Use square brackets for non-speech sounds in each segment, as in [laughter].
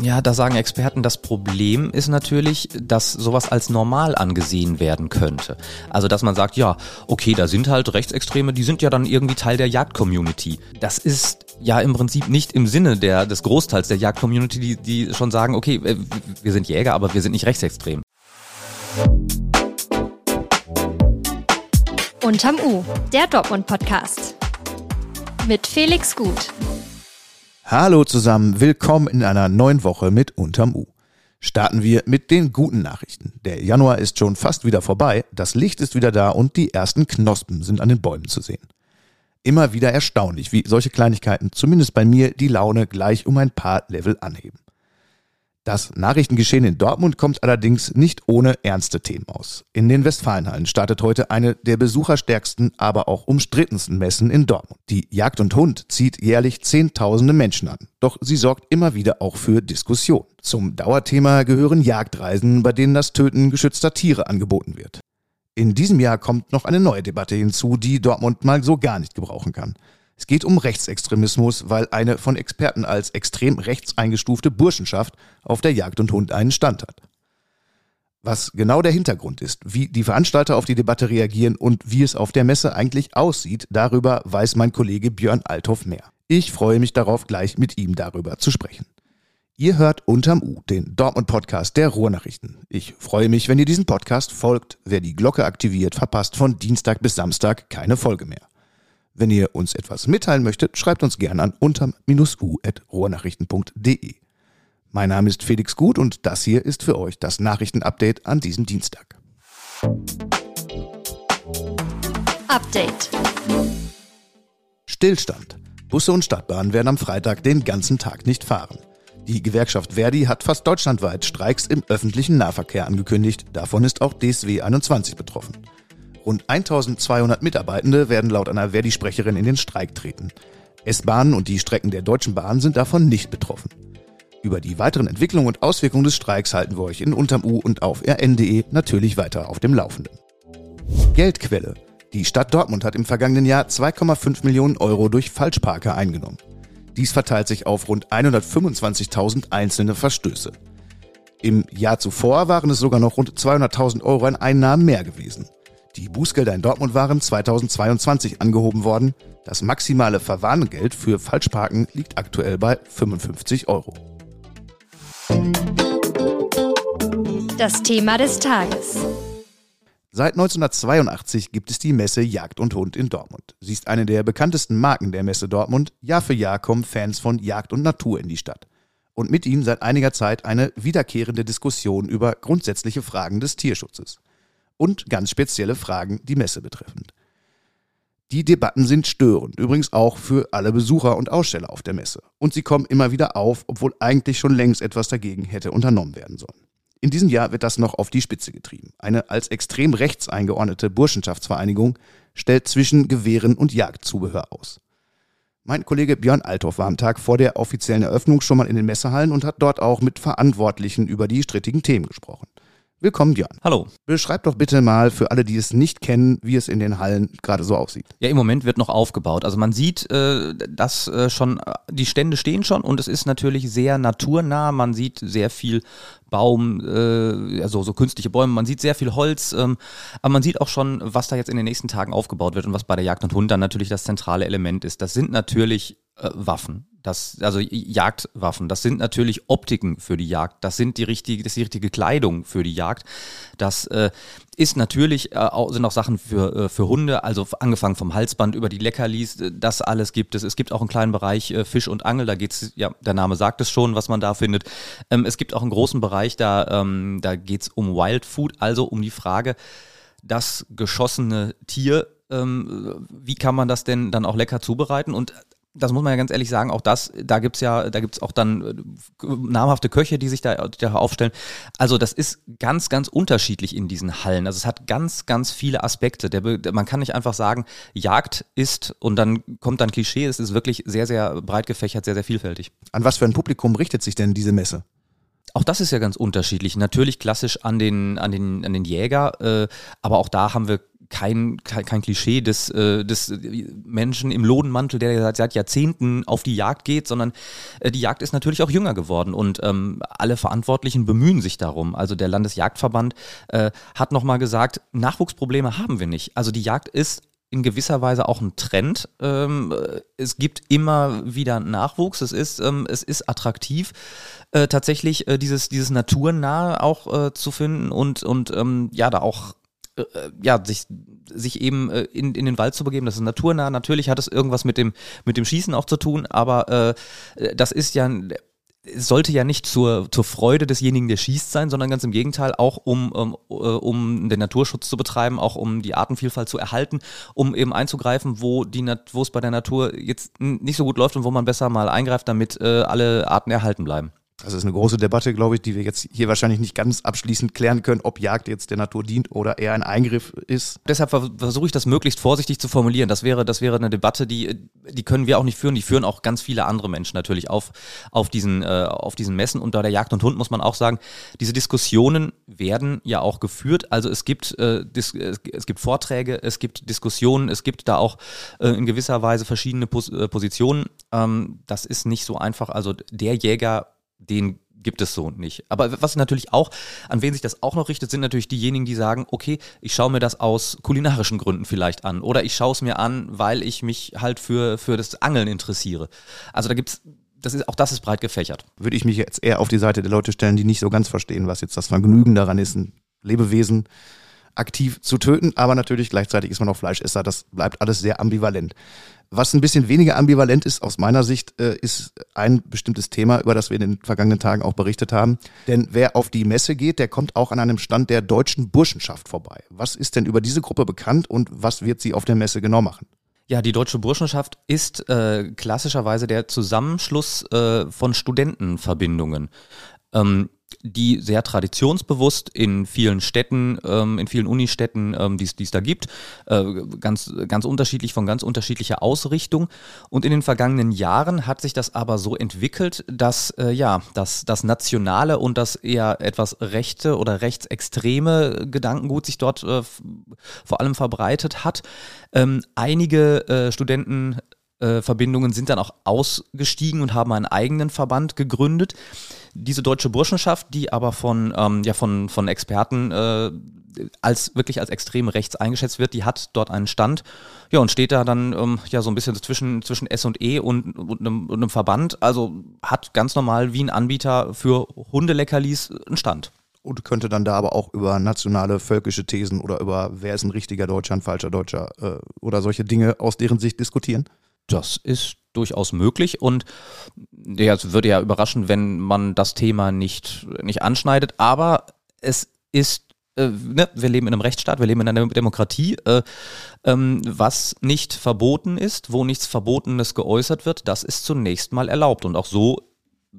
Ja, da sagen Experten, das Problem ist natürlich, dass sowas als normal angesehen werden könnte. Also, dass man sagt, ja, okay, da sind halt Rechtsextreme, die sind ja dann irgendwie Teil der Jagd-Community. Das ist ja im Prinzip nicht im Sinne der, des Großteils der Jagd-Community, die, die schon sagen, okay, äh, wir sind Jäger, aber wir sind nicht rechtsextrem. Unterm U, der Dortmund-Podcast. Mit Felix Gut. Hallo zusammen, willkommen in einer neuen Woche mit Unterm U. Starten wir mit den guten Nachrichten. Der Januar ist schon fast wieder vorbei, das Licht ist wieder da und die ersten Knospen sind an den Bäumen zu sehen. Immer wieder erstaunlich, wie solche Kleinigkeiten zumindest bei mir die Laune gleich um ein paar Level anheben. Das Nachrichtengeschehen in Dortmund kommt allerdings nicht ohne ernste Themen aus. In den Westfalenhallen startet heute eine der besucherstärksten, aber auch umstrittensten Messen in Dortmund. Die Jagd und Hund zieht jährlich Zehntausende Menschen an. Doch sie sorgt immer wieder auch für Diskussion. Zum Dauerthema gehören Jagdreisen, bei denen das Töten geschützter Tiere angeboten wird. In diesem Jahr kommt noch eine neue Debatte hinzu, die Dortmund mal so gar nicht gebrauchen kann. Es geht um Rechtsextremismus, weil eine von Experten als extrem rechts eingestufte Burschenschaft auf der Jagd und Hund einen Stand hat. Was genau der Hintergrund ist, wie die Veranstalter auf die Debatte reagieren und wie es auf der Messe eigentlich aussieht, darüber weiß mein Kollege Björn Althoff mehr. Ich freue mich darauf, gleich mit ihm darüber zu sprechen. Ihr hört unterm U, den Dortmund-Podcast der Ruhrnachrichten. Ich freue mich, wenn ihr diesen Podcast folgt. Wer die Glocke aktiviert, verpasst von Dienstag bis Samstag keine Folge mehr. Wenn ihr uns etwas mitteilen möchtet, schreibt uns gerne an unterm-u.rohrnachrichten.de. Mein Name ist Felix Gut und das hier ist für euch das Nachrichtenupdate an diesem Dienstag. Update. Stillstand. Busse und Stadtbahnen werden am Freitag den ganzen Tag nicht fahren. Die Gewerkschaft Verdi hat fast deutschlandweit Streiks im öffentlichen Nahverkehr angekündigt. Davon ist auch DSW 21 betroffen. Rund 1200 Mitarbeitende werden laut einer Verdi-Sprecherin in den Streik treten. S-Bahnen und die Strecken der Deutschen Bahn sind davon nicht betroffen. Über die weiteren Entwicklungen und Auswirkungen des Streiks halten wir euch in Unterm U und auf rn.de natürlich weiter auf dem Laufenden. Geldquelle. Die Stadt Dortmund hat im vergangenen Jahr 2,5 Millionen Euro durch Falschparker eingenommen. Dies verteilt sich auf rund 125.000 einzelne Verstöße. Im Jahr zuvor waren es sogar noch rund 200.000 Euro an Einnahmen mehr gewesen. Die Bußgelder in Dortmund waren 2022 angehoben worden. Das maximale Verwarngeld für Falschparken liegt aktuell bei 55 Euro. Das Thema des Tages. Seit 1982 gibt es die Messe Jagd und Hund in Dortmund. Sie ist eine der bekanntesten Marken der Messe Dortmund. Jahr für Jahr kommen Fans von Jagd und Natur in die Stadt. Und mit ihnen seit einiger Zeit eine wiederkehrende Diskussion über grundsätzliche Fragen des Tierschutzes und ganz spezielle Fragen die Messe betreffend. Die Debatten sind störend, übrigens auch für alle Besucher und Aussteller auf der Messe. Und sie kommen immer wieder auf, obwohl eigentlich schon längst etwas dagegen hätte unternommen werden sollen. In diesem Jahr wird das noch auf die Spitze getrieben. Eine als extrem rechts eingeordnete Burschenschaftsvereinigung stellt zwischen Gewehren und Jagdzubehör aus. Mein Kollege Björn Althoff war am Tag vor der offiziellen Eröffnung schon mal in den Messehallen und hat dort auch mit Verantwortlichen über die strittigen Themen gesprochen. Willkommen, Björn. Hallo. Beschreib doch bitte mal für alle, die es nicht kennen, wie es in den Hallen gerade so aussieht. Ja, im Moment wird noch aufgebaut. Also man sieht, äh, dass äh, schon äh, die Stände stehen schon und es ist natürlich sehr naturnah. Man sieht sehr viel Baum, äh, also so künstliche Bäume, man sieht sehr viel Holz, ähm, aber man sieht auch schon, was da jetzt in den nächsten Tagen aufgebaut wird und was bei der Jagd und Hund dann natürlich das zentrale Element ist. Das sind natürlich äh, Waffen. Das, also Jagdwaffen, das sind natürlich Optiken für die Jagd, das sind die richtige, das ist die richtige Kleidung für die Jagd. Das äh, ist natürlich, äh, auch, sind auch Sachen für, äh, für Hunde, also angefangen vom Halsband über die Leckerlis, äh, das alles gibt es. Es gibt auch einen kleinen Bereich äh, Fisch und Angel, da geht's, ja, der Name sagt es schon, was man da findet. Ähm, es gibt auch einen großen Bereich, da, ähm, da geht's um Wild Food, also um die Frage, das geschossene Tier ähm, wie kann man das denn dann auch lecker zubereiten? Und das muss man ja ganz ehrlich sagen, auch das, da gibt's ja, da gibt's auch dann äh, namhafte Köche, die sich da, da aufstellen. Also das ist ganz, ganz unterschiedlich in diesen Hallen. Also es hat ganz, ganz viele Aspekte. Der, man kann nicht einfach sagen, Jagd ist und dann kommt dann Klischee. Es ist wirklich sehr, sehr breit gefächert, sehr, sehr vielfältig. An was für ein Publikum richtet sich denn diese Messe? Auch das ist ja ganz unterschiedlich. Natürlich klassisch an den, an den, an den Jäger, äh, aber auch da haben wir kein, kein, kein Klischee des, äh, des Menschen im Lodenmantel, der seit, seit Jahrzehnten auf die Jagd geht, sondern äh, die Jagd ist natürlich auch jünger geworden und ähm, alle Verantwortlichen bemühen sich darum. Also der Landesjagdverband äh, hat nochmal gesagt, Nachwuchsprobleme haben wir nicht. Also die Jagd ist in gewisser Weise auch ein Trend. Ähm, es gibt immer wieder Nachwuchs. Es ist, ähm, es ist attraktiv, äh, tatsächlich äh, dieses, dieses Naturnahe auch äh, zu finden und, und ähm, ja, da auch äh, ja, sich, sich eben äh, in, in den Wald zu begeben. Das ist naturnah. Natürlich hat es irgendwas mit dem, mit dem Schießen auch zu tun, aber äh, das ist ja sollte ja nicht zur, zur Freude desjenigen, der schießt sein, sondern ganz im Gegenteil auch um, um, äh, um den Naturschutz zu betreiben, auch um die Artenvielfalt zu erhalten, um eben einzugreifen, wo die wo es bei der Natur jetzt nicht so gut läuft und wo man besser mal eingreift, damit äh, alle Arten erhalten bleiben. Das ist eine große Debatte, glaube ich, die wir jetzt hier wahrscheinlich nicht ganz abschließend klären können, ob Jagd jetzt der Natur dient oder eher ein Eingriff ist. Deshalb versuche ich das möglichst vorsichtig zu formulieren. Das wäre, das wäre eine Debatte, die, die können wir auch nicht führen. Die führen auch ganz viele andere Menschen natürlich auf, auf, diesen, äh, auf diesen Messen. Und bei der Jagd und Hund muss man auch sagen, diese Diskussionen werden ja auch geführt. Also es gibt, äh, es gibt Vorträge, es gibt Diskussionen, es gibt da auch äh, in gewisser Weise verschiedene Pos äh, Positionen. Ähm, das ist nicht so einfach. Also der Jäger den gibt es so nicht. Aber was natürlich auch, an wen sich das auch noch richtet, sind natürlich diejenigen, die sagen, okay, ich schaue mir das aus kulinarischen Gründen vielleicht an oder ich schaue es mir an, weil ich mich halt für, für das Angeln interessiere. Also da gibt's das ist, auch das ist breit gefächert. Würde ich mich jetzt eher auf die Seite der Leute stellen, die nicht so ganz verstehen, was jetzt das Vergnügen daran ist, ein Lebewesen aktiv zu töten, aber natürlich gleichzeitig ist man auch Fleischesser, das bleibt alles sehr ambivalent. Was ein bisschen weniger ambivalent ist aus meiner Sicht, äh, ist ein bestimmtes Thema, über das wir in den vergangenen Tagen auch berichtet haben. Denn wer auf die Messe geht, der kommt auch an einem Stand der deutschen Burschenschaft vorbei. Was ist denn über diese Gruppe bekannt und was wird sie auf der Messe genau machen? Ja, die Deutsche Burschenschaft ist äh, klassischerweise der Zusammenschluss äh, von Studentenverbindungen. Ähm, die sehr traditionsbewusst in vielen Städten, ähm, in vielen Unistädten, ähm, die es da gibt, äh, ganz, ganz unterschiedlich von ganz unterschiedlicher Ausrichtung. Und in den vergangenen Jahren hat sich das aber so entwickelt, dass äh, ja, dass das nationale und das eher etwas rechte oder rechtsextreme Gedankengut sich dort äh, vor allem verbreitet hat. Ähm, einige äh, Studenten äh, Verbindungen sind dann auch ausgestiegen und haben einen eigenen Verband gegründet. Diese deutsche Burschenschaft, die aber von, ähm, ja, von, von Experten äh, als wirklich als extrem rechts eingeschätzt wird, die hat dort einen Stand, ja, und steht da dann ähm, ja so ein bisschen zwischen, zwischen S und E und, und, einem, und einem Verband, also hat ganz normal wie ein Anbieter für Hundeleckerlis einen Stand. Und könnte dann da aber auch über nationale völkische Thesen oder über wer ist ein richtiger Deutscher, ein falscher Deutscher äh, oder solche Dinge aus deren Sicht diskutieren? Das ist durchaus möglich und ja, es würde ja überraschen, wenn man das Thema nicht, nicht anschneidet, aber es ist äh, ne, wir leben in einem Rechtsstaat, wir leben in einer Demokratie, äh, ähm, was nicht verboten ist, wo nichts Verbotenes geäußert wird, das ist zunächst mal erlaubt. Und auch so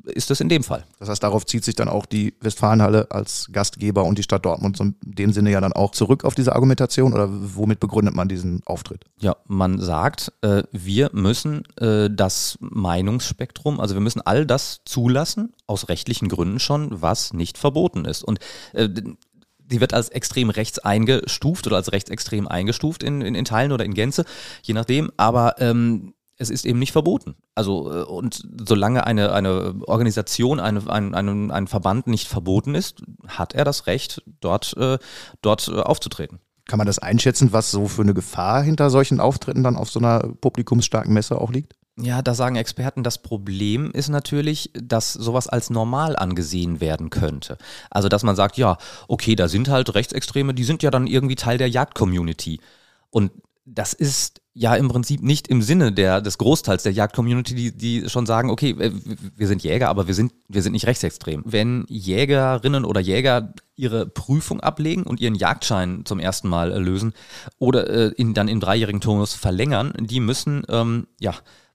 ist es in dem Fall. Das heißt, darauf zieht sich dann auch die Westfalenhalle als Gastgeber und die Stadt Dortmund in dem Sinne ja dann auch zurück auf diese Argumentation oder womit begründet man diesen Auftritt? Ja, man sagt, äh, wir müssen äh, das Meinungsspektrum, also wir müssen all das zulassen, aus rechtlichen Gründen schon, was nicht verboten ist. Und äh, die wird als extrem rechts eingestuft oder als rechtsextrem eingestuft in, in, in Teilen oder in Gänze, je nachdem. Aber ähm, es ist eben nicht verboten. Also, äh, und solange eine, eine Organisation, eine, ein, ein, ein Verband nicht verboten ist, hat er das Recht, dort, äh, dort äh, aufzutreten. Kann man das einschätzen, was so für eine Gefahr hinter solchen Auftritten dann auf so einer publikumsstarken Messe auch liegt? Ja, da sagen Experten, das Problem ist natürlich, dass sowas als normal angesehen werden könnte. Also, dass man sagt, ja, okay, da sind halt Rechtsextreme, die sind ja dann irgendwie Teil der Jagd-Community. Und das ist ja im Prinzip nicht im Sinne der, des Großteils der Jagd-Community, die, die schon sagen, okay, äh, wir sind Jäger, aber wir sind, wir sind nicht rechtsextrem. Wenn Jägerinnen oder Jäger ihre Prüfung ablegen und ihren Jagdschein zum ersten Mal lösen oder äh, ihn dann im dreijährigen Turnus verlängern, die müssen ähm, ja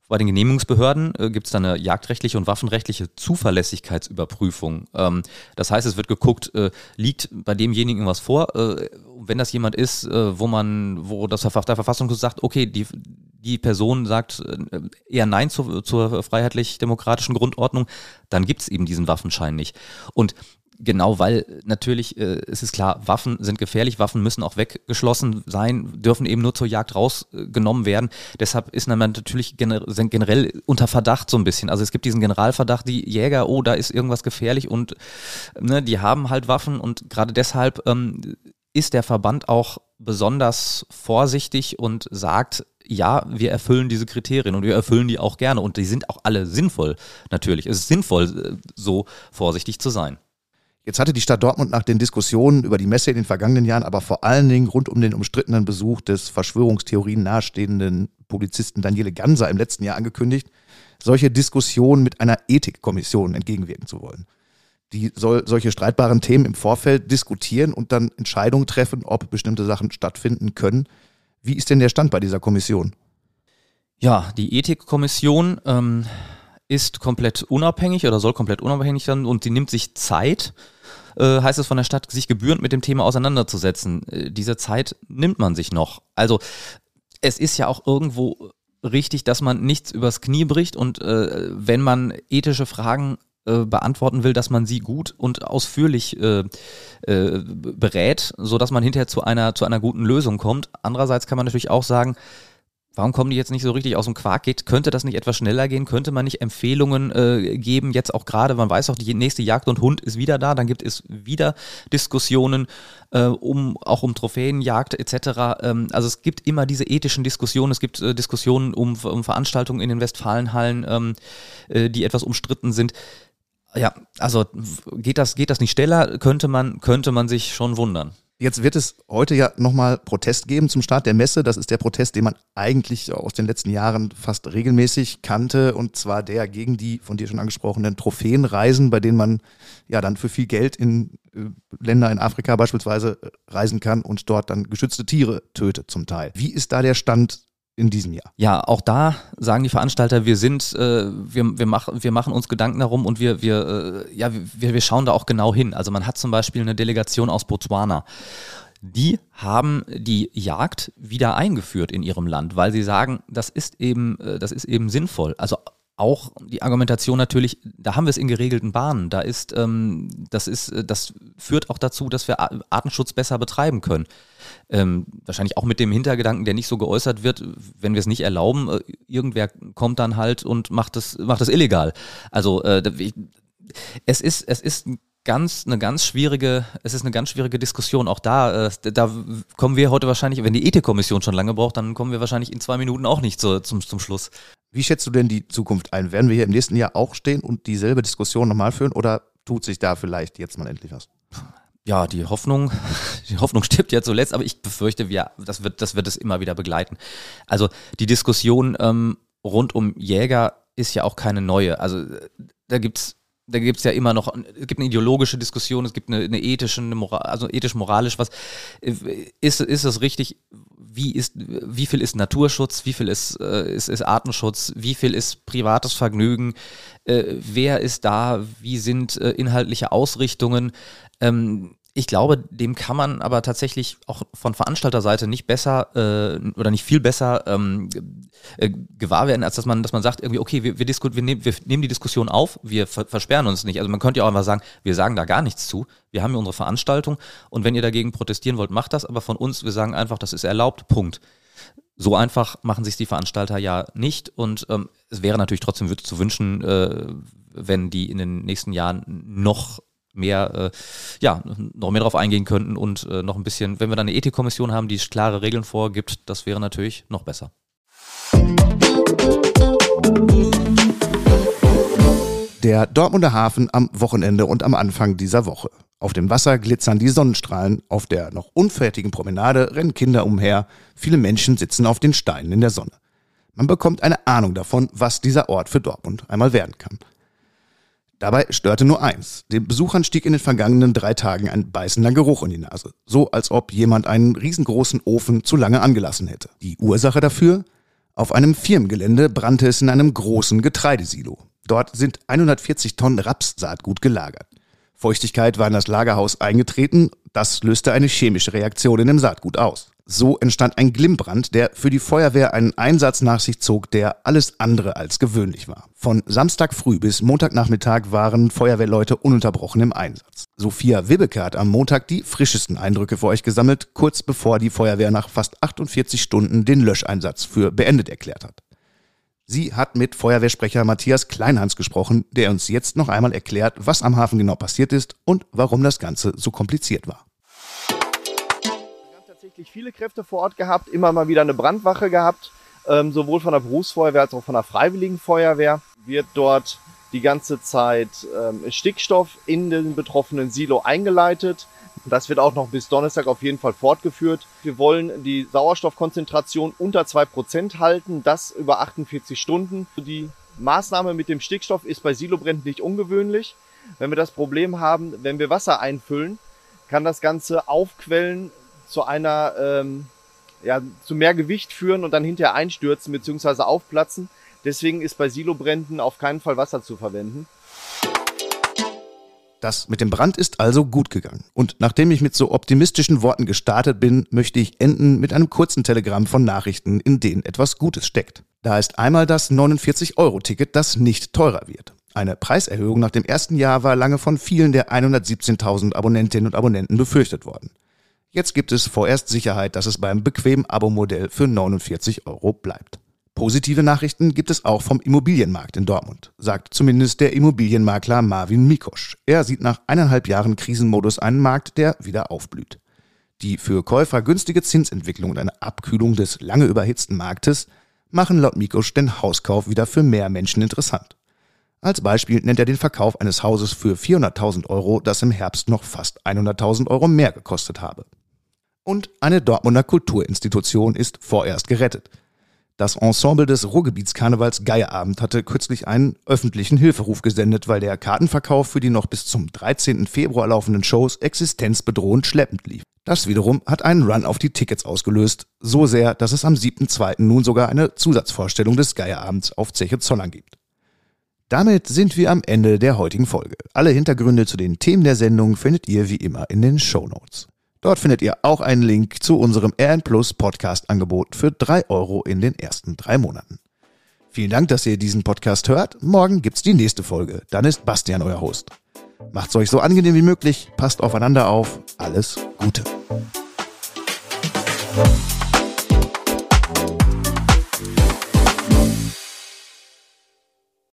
bei den Genehmigungsbehörden äh, gibt es dann eine jagdrechtliche und waffenrechtliche Zuverlässigkeitsüberprüfung. Ähm, das heißt, es wird geguckt, äh, liegt bei demjenigen was vor. Äh, wenn das jemand ist, äh, wo man, wo das der Verfassungsschutz sagt, okay, die, die Person sagt äh, eher Nein zu, zur freiheitlich-demokratischen Grundordnung, dann gibt es eben diesen Waffenschein nicht. Und Genau, weil natürlich, äh, es ist klar, Waffen sind gefährlich, Waffen müssen auch weggeschlossen sein, dürfen eben nur zur Jagd rausgenommen werden. Deshalb ist man natürlich sind generell unter Verdacht so ein bisschen. Also es gibt diesen Generalverdacht, die Jäger, oh, da ist irgendwas gefährlich und ne, die haben halt Waffen und gerade deshalb ähm, ist der Verband auch besonders vorsichtig und sagt, ja, wir erfüllen diese Kriterien und wir erfüllen die auch gerne und die sind auch alle sinnvoll natürlich. Es ist sinnvoll, äh, so vorsichtig zu sein. Jetzt hatte die Stadt Dortmund nach den Diskussionen über die Messe in den vergangenen Jahren, aber vor allen Dingen rund um den umstrittenen Besuch des Verschwörungstheorien nahestehenden Publizisten Daniele Ganser im letzten Jahr angekündigt, solche Diskussionen mit einer Ethikkommission entgegenwirken zu wollen. Die soll solche streitbaren Themen im Vorfeld diskutieren und dann Entscheidungen treffen, ob bestimmte Sachen stattfinden können. Wie ist denn der Stand bei dieser Kommission? Ja, die Ethikkommission ähm, ist komplett unabhängig oder soll komplett unabhängig sein und sie nimmt sich Zeit, äh, heißt es von der Stadt, sich gebührend mit dem Thema auseinanderzusetzen. Äh, diese Zeit nimmt man sich noch. Also es ist ja auch irgendwo richtig, dass man nichts übers Knie bricht und äh, wenn man ethische Fragen äh, beantworten will, dass man sie gut und ausführlich äh, äh, berät, so dass man hinterher zu einer zu einer guten Lösung kommt. Andererseits kann man natürlich auch sagen, Warum kommen die jetzt nicht so richtig aus dem Quark? Geht, könnte das nicht etwas schneller gehen? Könnte man nicht Empfehlungen äh, geben? Jetzt auch gerade, man weiß auch, die nächste Jagd und Hund ist wieder da, dann gibt es wieder Diskussionen äh, um auch um Trophäenjagd etc. Ähm, also es gibt immer diese ethischen Diskussionen, es gibt äh, Diskussionen um, um Veranstaltungen in den Westfalenhallen, ähm, äh, die etwas umstritten sind. Ja, also geht das, geht das nicht schneller, könnte man, könnte man sich schon wundern. Jetzt wird es heute ja nochmal Protest geben zum Start der Messe. Das ist der Protest, den man eigentlich aus den letzten Jahren fast regelmäßig kannte. Und zwar der gegen die von dir schon angesprochenen Trophäenreisen, bei denen man ja dann für viel Geld in äh, Länder in Afrika beispielsweise äh, reisen kann und dort dann geschützte Tiere tötet zum Teil. Wie ist da der Stand in diesem Jahr. Ja, auch da sagen die Veranstalter, wir sind, äh, wir, wir, mach, wir machen uns Gedanken darum und wir, wir, äh, ja, wir, wir schauen da auch genau hin. Also man hat zum Beispiel eine Delegation aus Botswana. Die haben die Jagd wieder eingeführt in ihrem Land, weil sie sagen, das ist eben, äh, das ist eben sinnvoll. Also auch die Argumentation natürlich, da haben wir es in geregelten Bahnen. Da ist, ähm, das ist, äh, das führt auch dazu, dass wir Artenschutz besser betreiben können. Ähm, wahrscheinlich auch mit dem Hintergedanken, der nicht so geäußert wird, wenn wir es nicht erlauben, äh, irgendwer kommt dann halt und macht das, macht das illegal. Also äh, es ist, es ist ganz, eine ganz schwierige, es ist eine ganz schwierige Diskussion. Auch da, äh, da kommen wir heute wahrscheinlich, wenn die Ethikkommission schon lange braucht, dann kommen wir wahrscheinlich in zwei Minuten auch nicht zu, zum, zum Schluss. Wie schätzt du denn die Zukunft ein? Werden wir hier im nächsten Jahr auch stehen und dieselbe Diskussion nochmal führen oder tut sich da vielleicht jetzt mal endlich was? Ja, die Hoffnung, [laughs] die Hoffnung stirbt ja zuletzt, aber ich befürchte, wir, das wird, das wird es immer wieder begleiten. Also die Diskussion ähm, rund um Jäger ist ja auch keine neue. Also da gibt's da gibt's ja immer noch, es gibt eine ideologische Diskussion, es gibt eine, eine ethische, eine Moral, also ethisch-moralisch, was ist, ist es richtig, wie ist, wie viel ist Naturschutz, wie viel ist, äh, ist, ist Artenschutz, wie viel ist privates Vergnügen, äh, wer ist da, wie sind äh, inhaltliche Ausrichtungen. Ähm, ich glaube, dem kann man aber tatsächlich auch von Veranstalterseite nicht besser äh, oder nicht viel besser ähm, äh, gewahr werden, als dass man, dass man sagt, irgendwie, okay, wir, wir, wir, nehmen, wir nehmen die Diskussion auf, wir ver versperren uns nicht. Also man könnte ja auch einfach sagen, wir sagen da gar nichts zu. Wir haben hier unsere Veranstaltung und wenn ihr dagegen protestieren wollt, macht das, aber von uns, wir sagen einfach, das ist erlaubt, Punkt. So einfach machen sich die Veranstalter ja nicht und ähm, es wäre natürlich trotzdem zu wünschen, äh, wenn die in den nächsten Jahren noch mehr, äh, ja, noch mehr darauf eingehen könnten und äh, noch ein bisschen, wenn wir dann eine Ethikkommission haben, die klare Regeln vorgibt, das wäre natürlich noch besser. Der Dortmunder Hafen am Wochenende und am Anfang dieser Woche. Auf dem Wasser glitzern die Sonnenstrahlen, auf der noch unfertigen Promenade rennen Kinder umher, viele Menschen sitzen auf den Steinen in der Sonne. Man bekommt eine Ahnung davon, was dieser Ort für Dortmund einmal werden kann. Dabei störte nur eins. Den Besuchern stieg in den vergangenen drei Tagen ein beißender Geruch in die Nase. So als ob jemand einen riesengroßen Ofen zu lange angelassen hätte. Die Ursache dafür? Auf einem Firmengelände brannte es in einem großen Getreidesilo. Dort sind 140 Tonnen Rapssaatgut gelagert. Feuchtigkeit war in das Lagerhaus eingetreten, das löste eine chemische Reaktion in dem Saatgut aus. So entstand ein Glimmbrand, der für die Feuerwehr einen Einsatz nach sich zog, der alles andere als gewöhnlich war. Von Samstag früh bis Montagnachmittag waren Feuerwehrleute ununterbrochen im Einsatz. Sophia Wibbeke hat am Montag die frischesten Eindrücke für euch gesammelt, kurz bevor die Feuerwehr nach fast 48 Stunden den Löscheinsatz für beendet erklärt hat. Sie hat mit Feuerwehrsprecher Matthias Kleinhans gesprochen, der uns jetzt noch einmal erklärt, was am Hafen genau passiert ist und warum das Ganze so kompliziert war tatsächlich viele Kräfte vor Ort gehabt, immer mal wieder eine Brandwache gehabt, ähm, sowohl von der Berufsfeuerwehr als auch von der Freiwilligen Feuerwehr. Wird dort die ganze Zeit ähm, Stickstoff in den betroffenen Silo eingeleitet. Das wird auch noch bis Donnerstag auf jeden Fall fortgeführt. Wir wollen die Sauerstoffkonzentration unter zwei Prozent halten, das über 48 Stunden. Die Maßnahme mit dem Stickstoff ist bei Silobränden nicht ungewöhnlich. Wenn wir das Problem haben, wenn wir Wasser einfüllen, kann das Ganze aufquellen, zu einer, ähm, ja, zu mehr Gewicht führen und dann hinterher einstürzen bzw. aufplatzen. Deswegen ist bei Silobränden auf keinen Fall Wasser zu verwenden. Das mit dem Brand ist also gut gegangen. Und nachdem ich mit so optimistischen Worten gestartet bin, möchte ich enden mit einem kurzen Telegramm von Nachrichten, in denen etwas Gutes steckt. Da ist einmal das 49-Euro-Ticket, das nicht teurer wird. Eine Preiserhöhung nach dem ersten Jahr war lange von vielen der 117.000 Abonnentinnen und Abonnenten befürchtet worden. Jetzt gibt es vorerst Sicherheit, dass es beim bequemen Abo-Modell für 49 Euro bleibt. Positive Nachrichten gibt es auch vom Immobilienmarkt in Dortmund, sagt zumindest der Immobilienmakler Marvin Mikosch. Er sieht nach eineinhalb Jahren Krisenmodus einen Markt, der wieder aufblüht. Die für Käufer günstige Zinsentwicklung und eine Abkühlung des lange überhitzten Marktes machen laut Mikosch den Hauskauf wieder für mehr Menschen interessant. Als Beispiel nennt er den Verkauf eines Hauses für 400.000 Euro, das im Herbst noch fast 100.000 Euro mehr gekostet habe. Und eine Dortmunder Kulturinstitution ist vorerst gerettet. Das Ensemble des Ruhrgebietskarnevals Geierabend hatte kürzlich einen öffentlichen Hilferuf gesendet, weil der Kartenverkauf für die noch bis zum 13. Februar laufenden Shows existenzbedrohend schleppend lief. Das wiederum hat einen Run auf die Tickets ausgelöst, so sehr, dass es am 7.2. nun sogar eine Zusatzvorstellung des Geierabends auf Zeche Zollern gibt. Damit sind wir am Ende der heutigen Folge. Alle Hintergründe zu den Themen der Sendung findet ihr wie immer in den Show Notes. Dort findet ihr auch einen Link zu unserem RN Plus Podcast Angebot für drei Euro in den ersten drei Monaten. Vielen Dank, dass ihr diesen Podcast hört. Morgen gibt's die nächste Folge. Dann ist Bastian euer Host. Macht's euch so angenehm wie möglich, passt aufeinander auf. Alles Gute.